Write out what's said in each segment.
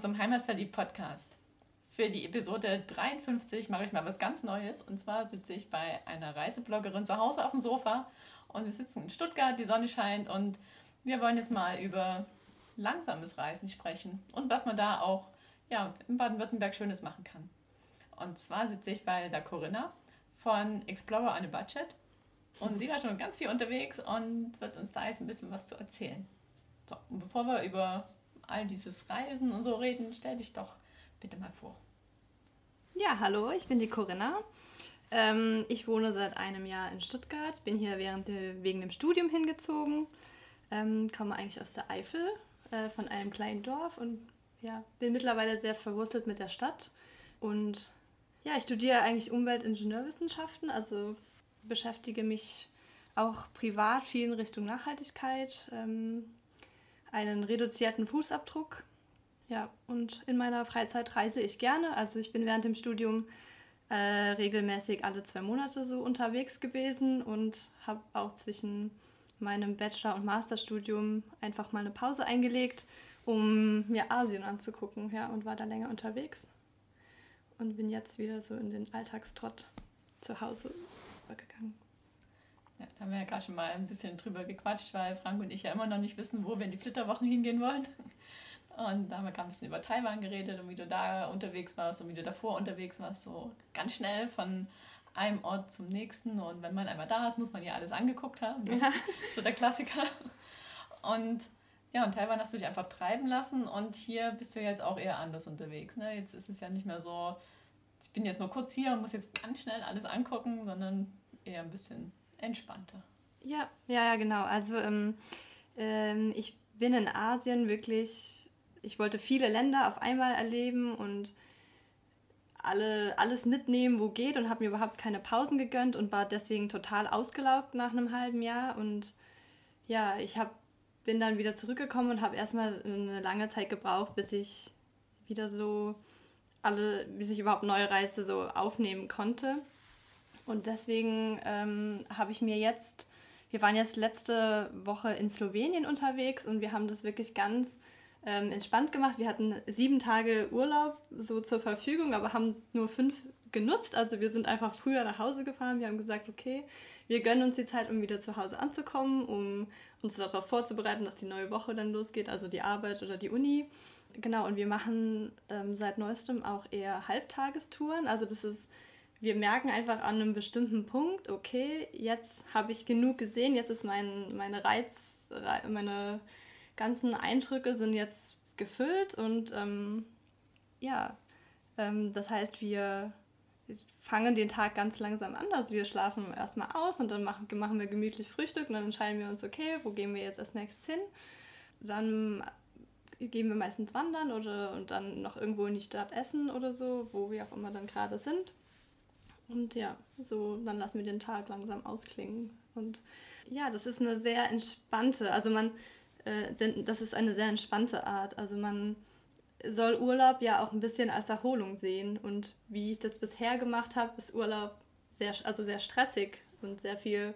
zum Heimatverliebt-Podcast. Für die Episode 53 mache ich mal was ganz Neues. Und zwar sitze ich bei einer Reisebloggerin zu Hause auf dem Sofa und wir sitzen in Stuttgart, die Sonne scheint und wir wollen jetzt mal über langsames Reisen sprechen und was man da auch ja, in Baden-Württemberg Schönes machen kann. Und zwar sitze ich bei der Corinna von Explorer on a Budget und sie war schon ganz viel unterwegs und wird uns da jetzt ein bisschen was zu erzählen. So, und bevor wir über all dieses Reisen und so reden, stell dich doch bitte mal vor. Ja, hallo, ich bin die Corinna. Ähm, ich wohne seit einem Jahr in Stuttgart, bin hier während de, wegen dem Studium hingezogen, ähm, komme eigentlich aus der Eifel, äh, von einem kleinen Dorf und ja, bin mittlerweile sehr verwurzelt mit der Stadt. Und ja, ich studiere eigentlich Umweltingenieurwissenschaften, also beschäftige mich auch privat viel in Richtung Nachhaltigkeit, ähm, einen reduzierten Fußabdruck. Ja, und in meiner Freizeit reise ich gerne. Also ich bin während dem Studium äh, regelmäßig alle zwei Monate so unterwegs gewesen und habe auch zwischen meinem Bachelor- und Masterstudium einfach mal eine Pause eingelegt, um mir Asien anzugucken, ja, und war da länger unterwegs und bin jetzt wieder so in den Alltagstrott zu Hause übergegangen. Ja, da haben wir ja gerade schon mal ein bisschen drüber gequatscht, weil Frank und ich ja immer noch nicht wissen, wo wir in die Flitterwochen hingehen wollen. Und da haben wir gerade ein bisschen über Taiwan geredet und wie du da unterwegs warst und wie du davor unterwegs warst, so ganz schnell von einem Ort zum nächsten. Und wenn man einmal da ist, muss man ja alles angeguckt haben. Ne? Ja. So der Klassiker. Und ja, und Taiwan hast du dich einfach treiben lassen und hier bist du jetzt auch eher anders unterwegs. Ne? Jetzt ist es ja nicht mehr so, ich bin jetzt nur kurz hier und muss jetzt ganz schnell alles angucken, sondern eher ein bisschen entspannter. Ja, ja, ja, genau. Also ähm, ähm, ich bin in Asien wirklich, ich wollte viele Länder auf einmal erleben und alle, alles mitnehmen, wo geht und habe mir überhaupt keine Pausen gegönnt und war deswegen total ausgelaugt nach einem halben Jahr. Und ja, ich hab, bin dann wieder zurückgekommen und habe erstmal eine lange Zeit gebraucht, bis ich wieder so alle, bis ich überhaupt neue Reise so aufnehmen konnte. Und deswegen ähm, habe ich mir jetzt, wir waren jetzt letzte Woche in Slowenien unterwegs und wir haben das wirklich ganz ähm, entspannt gemacht. Wir hatten sieben Tage Urlaub so zur Verfügung, aber haben nur fünf genutzt. Also wir sind einfach früher nach Hause gefahren. Wir haben gesagt, okay, wir gönnen uns die Zeit, um wieder zu Hause anzukommen, um uns darauf vorzubereiten, dass die neue Woche dann losgeht, also die Arbeit oder die Uni. Genau, und wir machen ähm, seit neuestem auch eher Halbtagestouren. Also das ist wir merken einfach an einem bestimmten Punkt, okay, jetzt habe ich genug gesehen, jetzt ist mein, meine Reiz, meine ganzen Eindrücke sind jetzt gefüllt und ähm, ja, ähm, das heißt, wir fangen den Tag ganz langsam an. Also wir schlafen erstmal aus und dann machen, machen wir gemütlich Frühstück und dann entscheiden wir uns, okay, wo gehen wir jetzt als nächstes hin? Dann gehen wir meistens wandern oder und dann noch irgendwo in die Stadt essen oder so, wo wir auch immer dann gerade sind. Und ja, so, dann lassen wir den Tag langsam ausklingen. Und ja, das ist eine sehr entspannte, also man, äh, das ist eine sehr entspannte Art. Also man soll Urlaub ja auch ein bisschen als Erholung sehen. Und wie ich das bisher gemacht habe, ist Urlaub sehr, also sehr stressig und sehr viel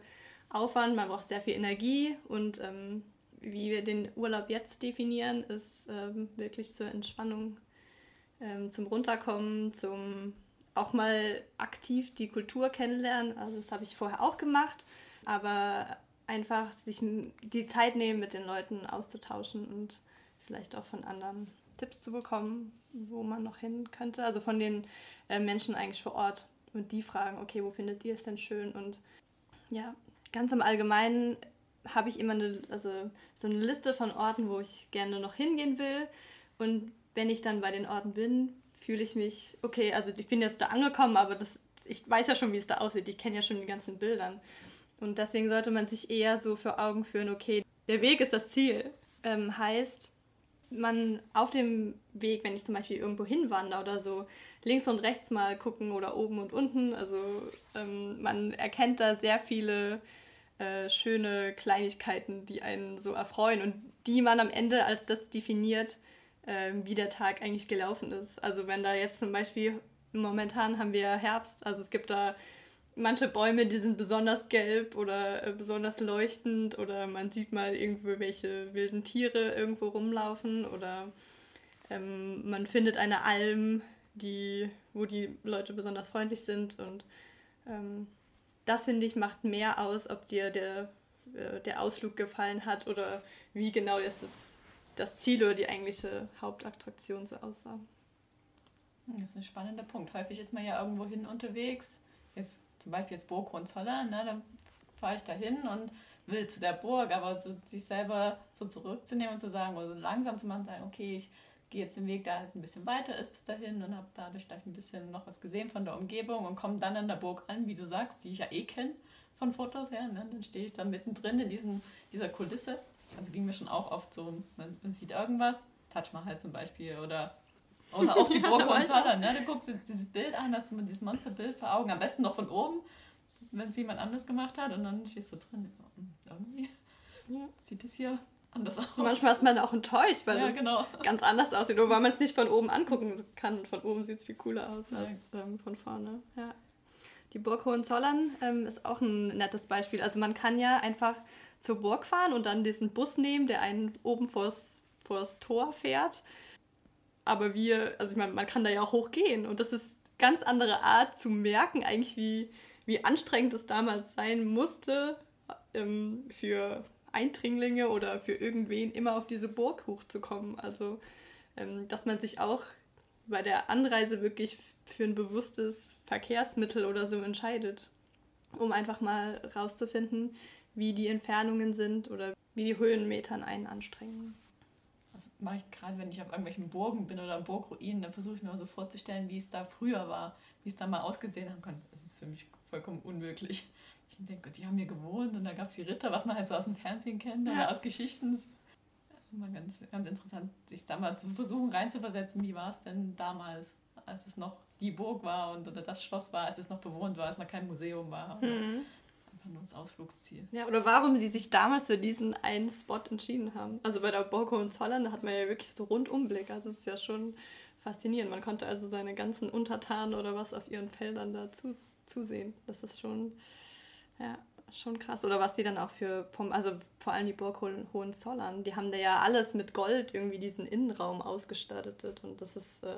Aufwand. Man braucht sehr viel Energie und ähm, wie wir den Urlaub jetzt definieren, ist ähm, wirklich zur Entspannung, ähm, zum Runterkommen, zum auch mal aktiv die Kultur kennenlernen. Also das habe ich vorher auch gemacht, aber einfach sich die Zeit nehmen, mit den Leuten auszutauschen und vielleicht auch von anderen Tipps zu bekommen, wo man noch hin könnte. Also von den äh, Menschen eigentlich vor Ort und die fragen, okay, wo findet ihr es denn schön? Und ja, ganz im Allgemeinen habe ich immer eine, also so eine Liste von Orten, wo ich gerne noch hingehen will. Und wenn ich dann bei den Orten bin, fühle ich mich, okay, also ich bin jetzt da angekommen, aber das, ich weiß ja schon, wie es da aussieht. Ich kenne ja schon die ganzen Bildern. Und deswegen sollte man sich eher so vor Augen führen, okay, der Weg ist das Ziel. Ähm, heißt, man auf dem Weg, wenn ich zum Beispiel irgendwo hinwandere oder so, links und rechts mal gucken oder oben und unten. Also ähm, man erkennt da sehr viele äh, schöne Kleinigkeiten, die einen so erfreuen und die man am Ende als das definiert, ähm, wie der Tag eigentlich gelaufen ist. Also wenn da jetzt zum Beispiel, momentan haben wir Herbst, also es gibt da manche Bäume, die sind besonders gelb oder äh, besonders leuchtend oder man sieht mal irgendwo welche wilden Tiere irgendwo rumlaufen oder ähm, man findet eine Alm, die, wo die Leute besonders freundlich sind und ähm, das finde ich macht mehr aus, ob dir der, äh, der Ausflug gefallen hat oder wie genau ist das, das Ziel oder die eigentliche Hauptattraktion so aussah. Das ist ein spannender Punkt. Häufig ist man ja irgendwo hin unterwegs. Jetzt zum Beispiel jetzt Burg Hohenzollern, ne, dann fahre ich da hin und will zu der Burg, aber so, sich selber so zurückzunehmen und zu sagen, oder so langsam zu machen, sagen, okay, ich gehe jetzt den Weg, der halt ein bisschen weiter ist bis dahin und habe dadurch gleich ein bisschen noch was gesehen von der Umgebung und komme dann an der Burg an, wie du sagst, die ich ja eh kenne von Fotos her. Ne? Dann stehe ich da mittendrin in diesem, dieser Kulisse. Also ging mir schon auch oft so, man, sieht irgendwas, Touch Mahal zum Beispiel oder oder auch die Burg Hohenzollern, ne? Du guckst dir dieses Bild an, hast du dieses Monsterbild vor Augen, am besten noch von oben, wenn es jemand anders gemacht hat und dann stehst du drin. So, hm, irgendwie ja. sieht es hier anders aus. Manchmal ist man auch enttäuscht, weil ja, es genau. ganz anders aussieht. Oder weil man es nicht von oben angucken kann. Von oben sieht es viel cooler aus als ähm, von vorne. Ja. Die Burg Hohenzollern ähm, ist auch ein nettes Beispiel. Also man kann ja einfach zur Burg fahren und dann diesen Bus nehmen, der einen oben vors, vors Tor fährt. Aber wir, also ich meine, man kann da ja auch hochgehen und das ist ganz andere Art zu merken, eigentlich wie, wie anstrengend es damals sein musste, ähm, für Eindringlinge oder für irgendwen immer auf diese Burg hochzukommen. Also, ähm, dass man sich auch bei der Anreise wirklich für ein bewusstes Verkehrsmittel oder so entscheidet, um einfach mal rauszufinden, wie die Entfernungen sind oder wie die Höhenmetern einen anstrengen. Das mache ich gerade, wenn ich auf irgendwelchen Burgen bin oder Burgruinen, dann versuche ich mir so vorzustellen, wie es da früher war, wie es da mal ausgesehen haben kann. Das ist für mich vollkommen unmöglich ich denke, die haben hier gewohnt und da gab es die Ritter, was man halt so aus dem Fernsehen kennt ja. oder aus Geschichten. Immer ganz, ganz interessant, sich da mal zu versuchen reinzuversetzen, wie war es denn damals, als es noch die Burg war und oder das Schloss war, als es noch bewohnt war, als noch kein Museum war. Mhm. Einfach nur das Ausflugsziel. Ja, oder warum die sich damals für diesen einen Spot entschieden haben. Also bei der Burg Hohenzollern, da hat man ja wirklich so Rundumblick. Also es ist ja schon faszinierend. Man konnte also seine ganzen Untertanen oder was auf ihren Feldern da zusehen. Das ist schon ja, schon krass. Oder was die dann auch für, also vor allem die Burg Hohenzollern, die haben da ja alles mit Gold irgendwie diesen Innenraum ausgestattet. Und das ist, äh,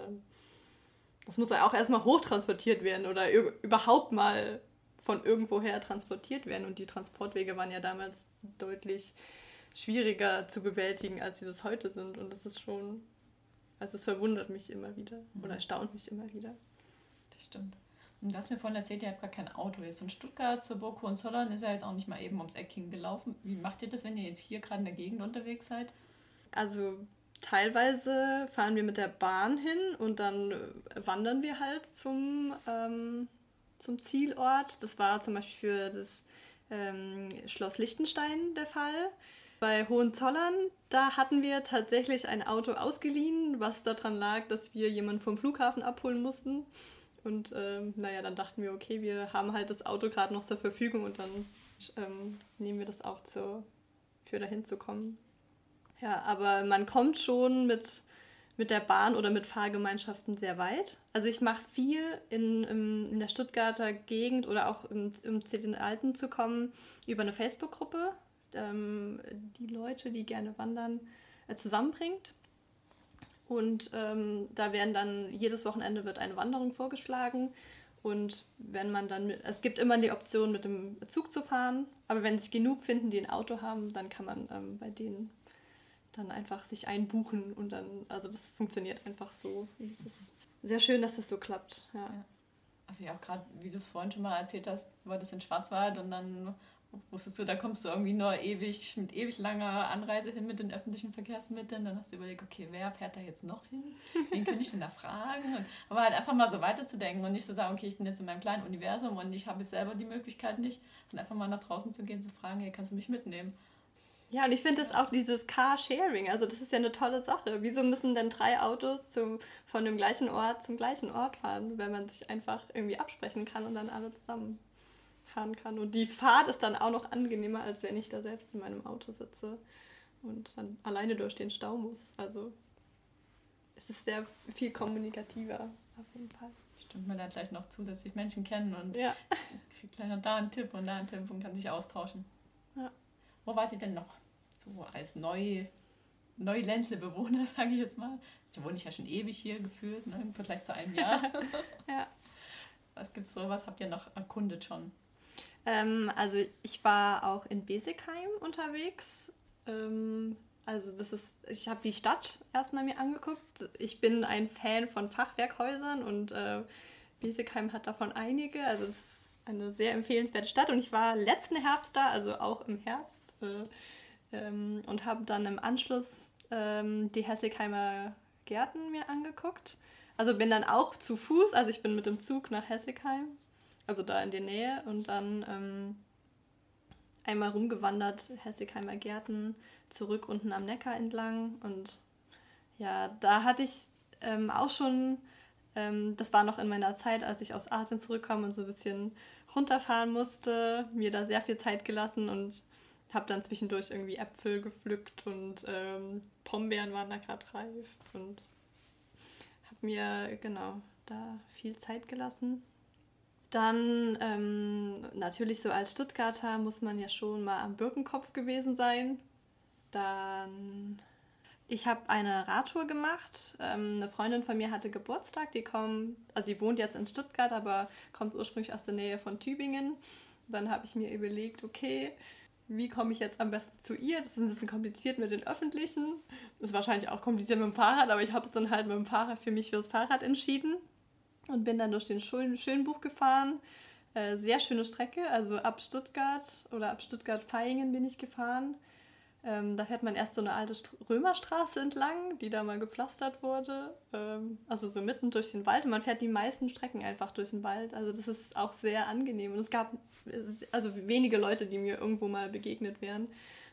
das muss ja auch erstmal hochtransportiert werden oder überhaupt mal von irgendwoher transportiert werden. Und die Transportwege waren ja damals deutlich schwieriger zu bewältigen, als sie das heute sind. Und das ist schon, also es verwundert mich immer wieder oder mhm. erstaunt mich immer wieder. Das stimmt. Du hast mir vorhin erzählt, ihr habt gar kein Auto. Jetzt von Stuttgart zur Burg Hohenzollern ist ja jetzt auch nicht mal eben ums Eck hingelaufen. Wie macht ihr das, wenn ihr jetzt hier gerade in der Gegend unterwegs seid? Also teilweise fahren wir mit der Bahn hin und dann wandern wir halt zum, ähm, zum Zielort. Das war zum Beispiel für das ähm, Schloss Liechtenstein der Fall. Bei Hohenzollern, da hatten wir tatsächlich ein Auto ausgeliehen, was daran lag, dass wir jemanden vom Flughafen abholen mussten. Und ähm, naja, dann dachten wir, okay, wir haben halt das Auto gerade noch zur Verfügung und dann ähm, nehmen wir das auch zur, für dahin zu kommen. Ja, aber man kommt schon mit, mit der Bahn oder mit Fahrgemeinschaften sehr weit. Also ich mache viel in, in, der Stuttgarter Gegend oder auch im, im CD Alten zu kommen über eine Facebook-Gruppe, ähm, die Leute, die gerne wandern, äh, zusammenbringt. Und ähm, da werden dann jedes Wochenende wird eine Wanderung vorgeschlagen. Und wenn man dann, mit, es gibt immer die Option, mit dem Zug zu fahren, aber wenn sich genug finden, die ein Auto haben, dann kann man ähm, bei denen dann einfach sich einbuchen und dann, also das funktioniert einfach so. Es ist sehr schön, dass das so klappt. Ja. ja. Also ja auch gerade, wie du es vorhin schon mal erzählt hast, war das in Schwarzwald und dann wusstest du, da kommst du irgendwie nur ewig mit ewig langer Anreise hin mit den öffentlichen Verkehrsmitteln. Dann hast du überlegt, okay, wer fährt da jetzt noch hin? Wen kann ich denn da fragen? Und, aber halt einfach mal so weiterzudenken und nicht zu so sagen, okay, ich bin jetzt in meinem kleinen Universum und ich habe selber die Möglichkeit nicht. Und einfach mal nach draußen zu gehen, zu fragen, hey, kannst du mich mitnehmen? Ja, und ich finde das auch dieses Car-Sharing, also das ist ja eine tolle Sache. Wieso müssen denn drei Autos zum, von dem gleichen Ort zum gleichen Ort fahren, wenn man sich einfach irgendwie absprechen kann und dann alle zusammen fahren kann. Und die Fahrt ist dann auch noch angenehmer, als wenn ich da selbst in meinem Auto sitze und dann alleine durch den Stau muss. Also es ist sehr viel kommunikativer auf jeden Fall. Stimmt, man lernt gleich noch zusätzlich Menschen kennen und ja. kriegt gleich noch da einen Tipp und da einen Tipp und kann sich austauschen. Ja. Wo wart ihr denn noch so als neu Neuländle-Bewohner, sage ich jetzt mal. Ich wohne ich ja schon ewig hier gefühlt, ne, im Vergleich zu einem Jahr. ja. Was gibt's so? Was habt ihr noch erkundet schon? Ähm, also ich war auch in Besigheim unterwegs. Ähm, also das ist, ich habe die Stadt erstmal mir angeguckt. Ich bin ein Fan von Fachwerkhäusern und äh, Besigheim hat davon einige. Also es ist eine sehr empfehlenswerte Stadt und ich war letzten Herbst da, also auch im Herbst äh, ähm, und habe dann im Anschluss ähm, die Hessigheimer Gärten mir angeguckt. Also bin dann auch zu Fuß, also ich bin mit dem Zug nach Hessigheim, also da in der Nähe und dann ähm, einmal rumgewandert, Hessigheimer Gärten, zurück unten am Neckar entlang und ja, da hatte ich ähm, auch schon, ähm, das war noch in meiner Zeit, als ich aus Asien zurückkam und so ein bisschen runterfahren musste, mir da sehr viel Zeit gelassen und habe dann zwischendurch irgendwie Äpfel gepflückt und ähm, Pombeeren waren da gerade reif und habe mir genau da viel Zeit gelassen. Dann ähm, natürlich so als Stuttgarter muss man ja schon mal am Birkenkopf gewesen sein. Dann ich habe eine Radtour gemacht. Ähm, eine Freundin von mir hatte Geburtstag. Die kommt, also die wohnt jetzt in Stuttgart, aber kommt ursprünglich aus der Nähe von Tübingen. Dann habe ich mir überlegt, okay, wie komme ich jetzt am besten zu ihr? Das ist ein bisschen kompliziert mit den öffentlichen. Das ist wahrscheinlich auch kompliziert mit dem Fahrrad, aber ich habe es dann halt mit dem Fahrrad für mich fürs Fahrrad entschieden und bin dann durch den Schönbuch gefahren. Äh, sehr schöne Strecke, also ab Stuttgart oder ab Stuttgart-Vaihingen bin ich gefahren. Ähm, da fährt man erst so eine alte St Römerstraße entlang, die da mal gepflastert wurde. Ähm, also so mitten durch den Wald. Und man fährt die meisten Strecken einfach durch den Wald. Also das ist auch sehr angenehm. Und es gab also wenige Leute, die mir irgendwo mal begegnet wären.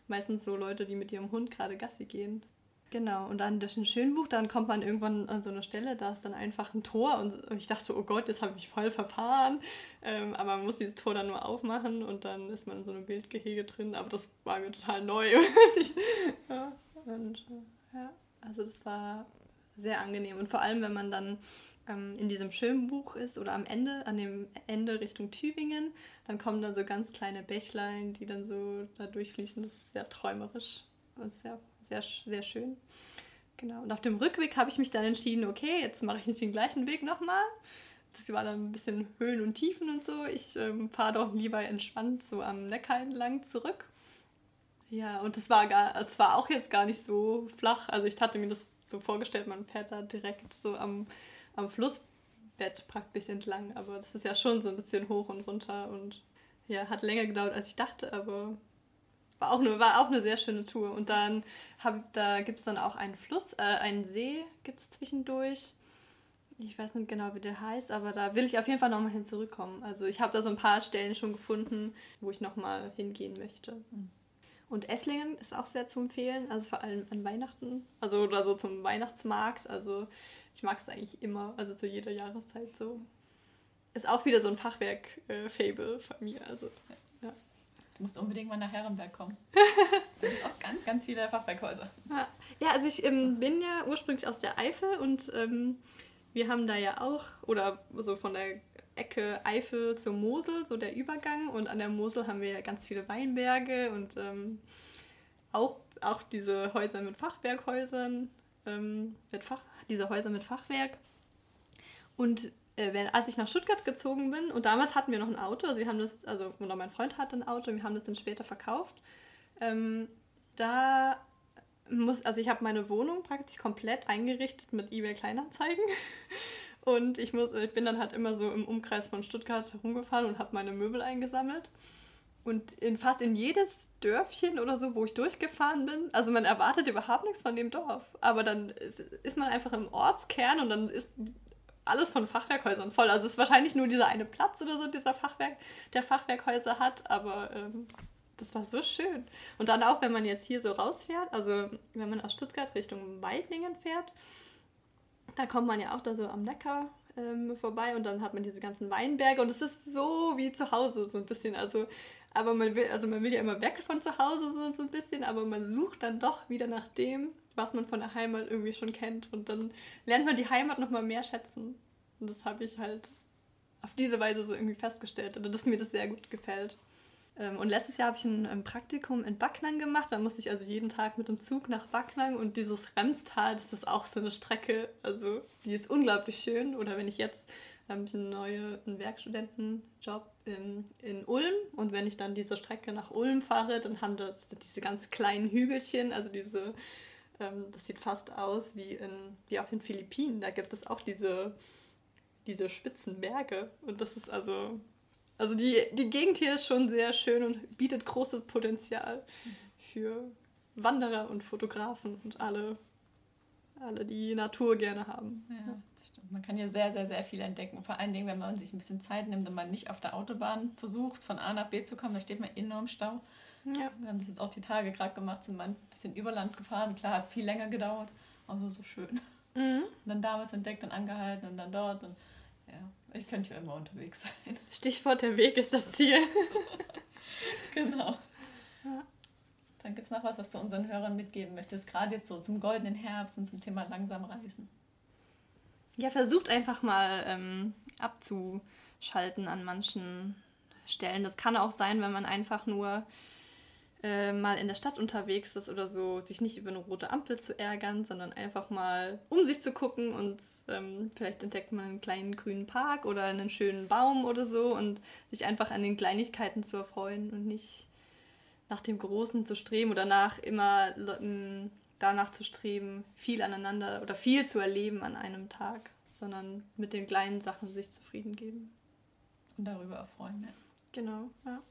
Meistens so Leute, die mit ihrem Hund gerade Gassi gehen. Genau, und dann durch ein Schönbuch, dann kommt man irgendwann an so eine Stelle, da ist dann einfach ein Tor und ich dachte, oh Gott, jetzt habe ich voll verfahren. Ähm, aber man muss dieses Tor dann nur aufmachen und dann ist man in so einem Bildgehege drin. Aber das war mir total neu. und, ja, also das war sehr angenehm. Und vor allem, wenn man dann ähm, in diesem Schönbuch ist oder am Ende, an dem Ende Richtung Tübingen, dann kommen da so ganz kleine Bächlein, die dann so da durchfließen. Das ist sehr träumerisch sehr sehr, sehr schön. Genau. Und auf dem Rückweg habe ich mich dann entschieden, okay, jetzt mache ich nicht den gleichen Weg nochmal. Das war dann ein bisschen Höhen und Tiefen und so. Ich ähm, fahre doch lieber entspannt so am Neckar entlang zurück. Ja, und es war, gar, es auch jetzt gar nicht so flach. Also ich hatte mir das so vorgestellt, man fährt da direkt so am, am Flussbett praktisch entlang. Aber das ist ja schon so ein bisschen hoch und runter und ja, hat länger gedauert, als ich dachte, aber war auch eine, war auch eine sehr schöne Tour. Und dann hab, da gibt es dann auch einen Fluss, äh, einen See gibt es zwischendurch. Ich weiß nicht genau, wie der heißt, aber da will ich auf jeden Fall nochmal hin zurückkommen. Also ich habe da so ein paar Stellen schon gefunden, wo ich nochmal hingehen möchte. Mhm. Und Esslingen ist auch sehr zu empfehlen, also vor allem an Weihnachten, also oder so zum Weihnachtsmarkt. Also ich mag es eigentlich immer, also zu jeder Jahreszeit so. Ist auch wieder so ein Fachwerk-Fable äh, von mir. Also Du musst unbedingt mal nach Herrenberg kommen. da gibt auch ganz, ganz viele Fachwerkhäuser. Ja, also ich ähm, bin ja ursprünglich aus der Eifel und ähm, wir haben da ja auch, oder so von der Ecke Eifel zur Mosel, so der Übergang. Und an der Mosel haben wir ja ganz viele Weinberge und ähm, auch, auch diese Häuser mit Fachwerkhäusern, ähm, mit Fach, diese Häuser mit Fachwerk. Und wenn, als ich nach Stuttgart gezogen bin, und damals hatten wir noch ein Auto, also wir haben das, also oder mein Freund hatte ein Auto, wir haben das dann später verkauft. Ähm, da muss, also ich habe meine Wohnung praktisch komplett eingerichtet mit eBay Kleinanzeigen. Und ich, muss, ich bin dann halt immer so im Umkreis von Stuttgart herumgefahren und habe meine Möbel eingesammelt. Und in fast in jedes Dörfchen oder so, wo ich durchgefahren bin, also man erwartet überhaupt nichts von dem Dorf. Aber dann ist, ist man einfach im Ortskern und dann ist alles von Fachwerkhäusern voll. Also es ist wahrscheinlich nur dieser eine Platz oder so, dieser Fachwerk, der Fachwerkhäuser hat, aber ähm, das war so schön. Und dann auch, wenn man jetzt hier so rausfährt, also wenn man aus Stuttgart Richtung Weidlingen fährt, da kommt man ja auch da so am Neckar ähm, vorbei und dann hat man diese ganzen Weinberge und es ist so wie zu Hause so ein bisschen. Also, aber man will, also man will ja immer weg von zu Hause so, so ein bisschen, aber man sucht dann doch wieder nach dem, was man von der Heimat irgendwie schon kennt. Und dann lernt man die Heimat nochmal mehr schätzen. Und das habe ich halt auf diese Weise so irgendwie festgestellt, oder dass mir das sehr gut gefällt. Ähm, und letztes Jahr habe ich ein, ein, Praktikum in Backnang gemacht. Da musste ich also jeden Tag mit dem Zug nach Backnang und dieses Remstal, das ist auch so eine Strecke, also die ist unglaublich schön. Oder wenn ich jetzt habe ich einen neuen Werkstudentenjob in, in Ulm und wenn ich dann diese Strecke nach Ulm fahre, dann haben das diese ganz kleinen Hügelchen, also diese, ähm, das sieht fast aus wie, in, wie auf den Philippinen. Da gibt es auch diese, diese spitzen Berge und das ist also also die, die Gegend hier ist schon sehr schön und bietet großes Potenzial für Wanderer und Fotografen und alle, alle die Natur gerne haben. Ja, das stimmt. Man kann hier sehr, sehr, sehr viel entdecken. Vor allen Dingen, wenn man sich ein bisschen Zeit nimmt und man nicht auf der Autobahn versucht, von A nach B zu kommen, da steht man enorm Stau. Ja. Wir haben das jetzt auch die Tage gerade gemacht, sind mal ein bisschen über Land gefahren. Klar, hat es viel länger gedauert, aber so schön. Mhm. Und dann da was entdeckt und angehalten und dann dort. Und ja, ich könnte ja immer unterwegs sein. Stichwort, der Weg ist das Ziel. genau. Ja. Dann gibt es noch was, was du unseren Hörern mitgeben möchtest, gerade jetzt so zum goldenen Herbst und zum Thema langsam reisen. Ja, versucht einfach mal ähm, abzuschalten an manchen Stellen. Das kann auch sein, wenn man einfach nur äh, mal in der Stadt unterwegs ist oder so, sich nicht über eine rote Ampel zu ärgern, sondern einfach mal um sich zu gucken und ähm, vielleicht entdeckt man einen kleinen grünen Park oder einen schönen Baum oder so und sich einfach an den Kleinigkeiten zu erfreuen und nicht nach dem Großen zu streben oder nach immer danach zu streben, viel aneinander oder viel zu erleben an einem Tag, sondern mit den kleinen Sachen sich zufrieden geben. Und darüber erfreuen, ja. Genau, ja.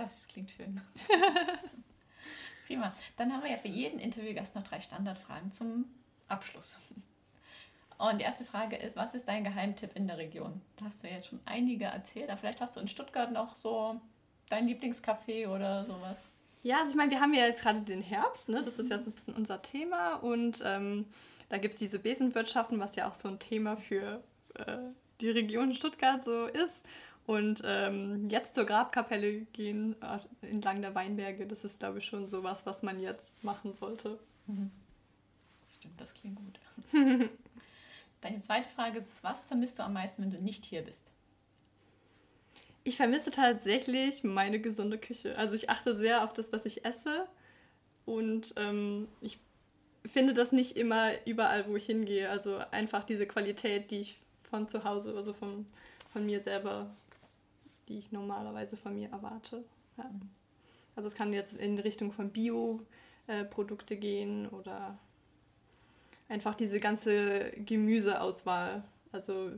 Das klingt schön. Prima. Dann haben wir ja für jeden Interviewgast noch drei Standardfragen zum Abschluss. Und die erste Frage ist, was ist dein Geheimtipp in der Region? Da hast du ja jetzt schon einige erzählt, aber vielleicht hast du in Stuttgart noch so dein Lieblingscafé oder sowas. Ja, also ich meine, wir haben ja jetzt gerade den Herbst, ne? das ist ja so ein bisschen unser Thema und ähm, da gibt es diese Besenwirtschaften, was ja auch so ein Thema für äh, die Region Stuttgart so ist. Und ähm, jetzt zur Grabkapelle gehen äh, entlang der Weinberge, das ist, glaube ich, schon sowas, was man jetzt machen sollte. Mhm. Stimmt, das klingt gut. Deine zweite Frage ist, was vermisst du am meisten, wenn du nicht hier bist? Ich vermisse tatsächlich meine gesunde Küche. Also ich achte sehr auf das, was ich esse. Und ähm, ich finde das nicht immer überall, wo ich hingehe. Also einfach diese Qualität, die ich von zu Hause, also von, von mir selber die ich normalerweise von mir erwarte. Ja. Also es kann jetzt in Richtung von Bio-Produkte gehen oder einfach diese ganze Gemüseauswahl. Also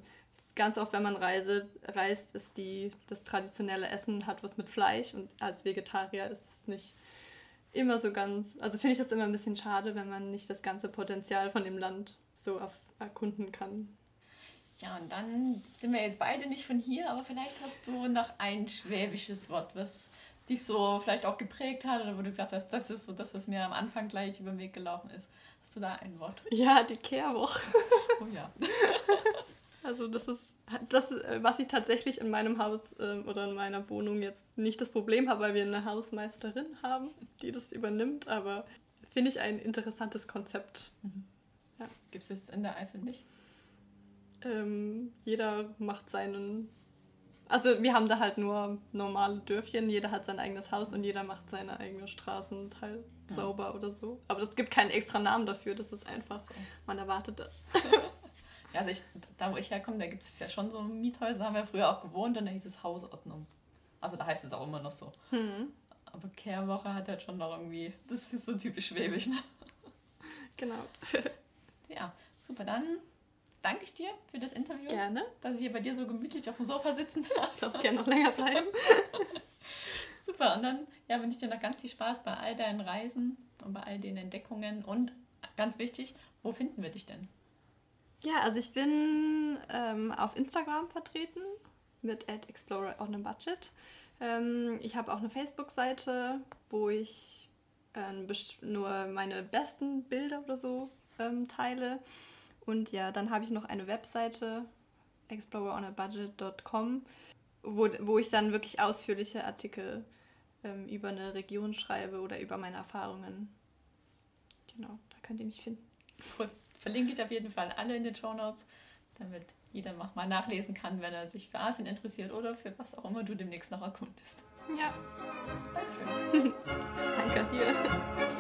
ganz oft, wenn man reise, reist, ist die, das traditionelle Essen hat was mit Fleisch und als Vegetarier ist es nicht immer so ganz, also finde ich das immer ein bisschen schade, wenn man nicht das ganze Potenzial von dem Land so erkunden kann. Ja, und dann sind wir jetzt beide nicht von hier, aber vielleicht hast du noch ein schwäbisches Wort, was dich so vielleicht auch geprägt hat oder wo du gesagt hast, das ist so das, was mir am Anfang gleich über den Weg gelaufen ist. Hast du da ein Wort? Ja, die Kehrwoche. Oh ja. Also das ist das, was ich tatsächlich in meinem Haus äh, oder in meiner Wohnung jetzt nicht das Problem habe, weil wir eine Hausmeisterin haben, die das übernimmt, aber finde ich ein interessantes Konzept. Mhm. Ja. Gibt es das in der Eifel nicht? Ähm, jeder macht seinen. Also wir haben da halt nur normale Dörfchen, jeder hat sein eigenes Haus und jeder macht seine eigene Straßenteil ja. sauber oder so. Aber es gibt keinen extra Namen dafür, das ist einfach so. Man erwartet das. ja, also ich, da wo ich herkomme, da gibt es ja schon so Miethäuser, haben wir früher auch gewohnt und da hieß es Hausordnung. Also da heißt es auch immer noch so. Hm. Aber Kehrwoche hat halt schon noch irgendwie, das ist so typisch schwäbisch, ne? Genau. ja, super, dann danke ich dir für das Interview. Gerne. Dass ich hier bei dir so gemütlich auf dem Sofa sitzen darf. Ich darf gerne noch länger bleiben. Super, und dann ja, wünsche ich dir noch ganz viel Spaß bei all deinen Reisen und bei all den Entdeckungen. Und ganz wichtig, wo finden wir dich denn? Ja, also ich bin ähm, auf Instagram vertreten mit Explorer on a Budget. Ähm, ich habe auch eine Facebook-Seite, wo ich ähm, nur meine besten Bilder oder so ähm, teile. Und ja, dann habe ich noch eine Webseite, exploreronabudget.com, wo, wo ich dann wirklich ausführliche Artikel ähm, über eine Region schreibe oder über meine Erfahrungen. Genau, da könnt ihr mich finden. Cool. Verlinke ich auf jeden Fall alle in den Show Notes, damit jeder mal nachlesen kann, wenn er sich für Asien interessiert oder für was auch immer du demnächst noch erkundest. Ja.